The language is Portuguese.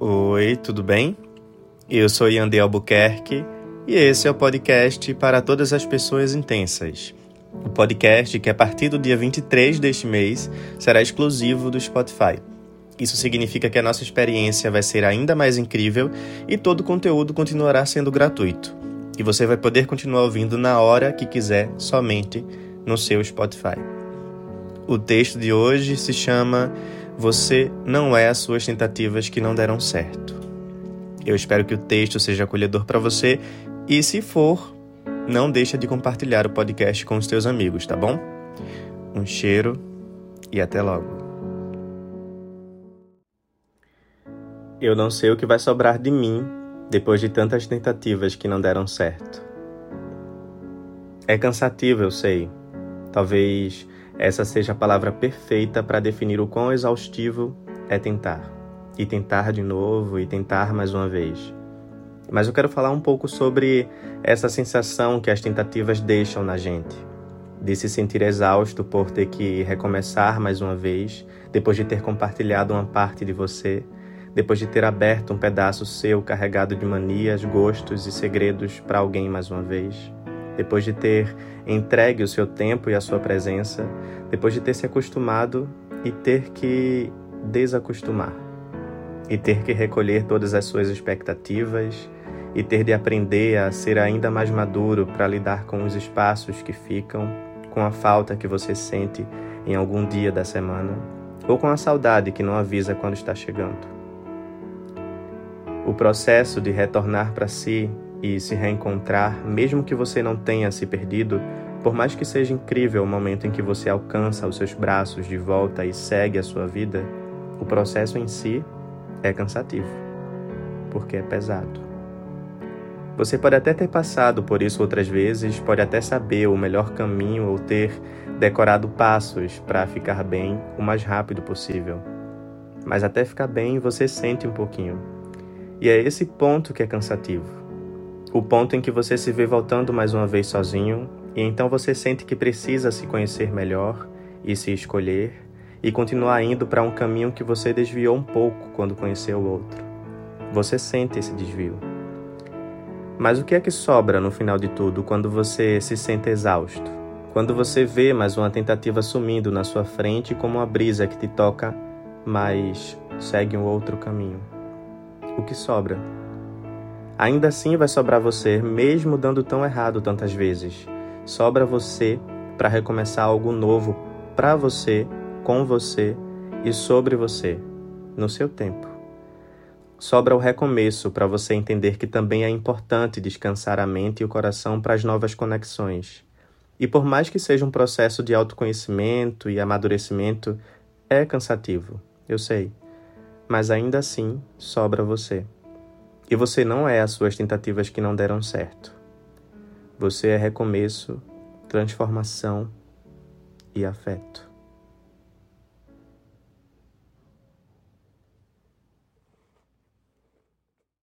Oi, tudo bem? Eu sou Yandel Albuquerque e esse é o podcast para todas as pessoas intensas. O podcast que a partir do dia 23 deste mês será exclusivo do Spotify. Isso significa que a nossa experiência vai ser ainda mais incrível e todo o conteúdo continuará sendo gratuito. E você vai poder continuar ouvindo na hora que quiser, somente no seu Spotify. O texto de hoje se chama Você não é as suas tentativas que não deram certo. Eu espero que o texto seja acolhedor para você e, se for, não deixa de compartilhar o podcast com os teus amigos, tá bom? Um cheiro e até logo. Eu não sei o que vai sobrar de mim depois de tantas tentativas que não deram certo. É cansativo, eu sei. Talvez essa seja a palavra perfeita para definir o quão exaustivo é tentar. E tentar de novo, e tentar mais uma vez. Mas eu quero falar um pouco sobre essa sensação que as tentativas deixam na gente, de se sentir exausto por ter que recomeçar mais uma vez, depois de ter compartilhado uma parte de você, depois de ter aberto um pedaço seu carregado de manias, gostos e segredos para alguém mais uma vez, depois de ter entregue o seu tempo e a sua presença, depois de ter se acostumado e ter que desacostumar, e ter que recolher todas as suas expectativas e ter de aprender a ser ainda mais maduro para lidar com os espaços que ficam, com a falta que você sente em algum dia da semana, ou com a saudade que não avisa quando está chegando. O processo de retornar para si e se reencontrar, mesmo que você não tenha se perdido, por mais que seja incrível o momento em que você alcança os seus braços de volta e segue a sua vida, o processo em si é cansativo, porque é pesado. Você pode até ter passado por isso outras vezes, pode até saber o melhor caminho ou ter decorado passos para ficar bem o mais rápido possível. Mas até ficar bem você sente um pouquinho. E é esse ponto que é cansativo. O ponto em que você se vê voltando mais uma vez sozinho e então você sente que precisa se conhecer melhor e se escolher e continuar indo para um caminho que você desviou um pouco quando conheceu o outro. Você sente esse desvio. Mas o que é que sobra no final de tudo quando você se sente exausto? Quando você vê mais uma tentativa sumindo na sua frente como uma brisa que te toca, mas segue um outro caminho. O que sobra? Ainda assim vai sobrar você, mesmo dando tão errado tantas vezes. Sobra você para recomeçar algo novo para você, com você e sobre você, no seu tempo sobra o recomeço para você entender que também é importante descansar a mente e o coração para as novas conexões. E por mais que seja um processo de autoconhecimento e amadurecimento, é cansativo, eu sei. Mas ainda assim, sobra você. E você não é as suas tentativas que não deram certo. Você é recomeço, transformação e afeto.